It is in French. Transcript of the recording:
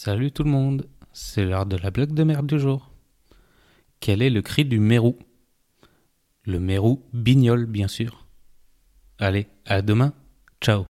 Salut tout le monde, c'est l'heure de la blague de merde du jour. Quel est le cri du mérou? Le mérou bignole, bien sûr. Allez, à demain, ciao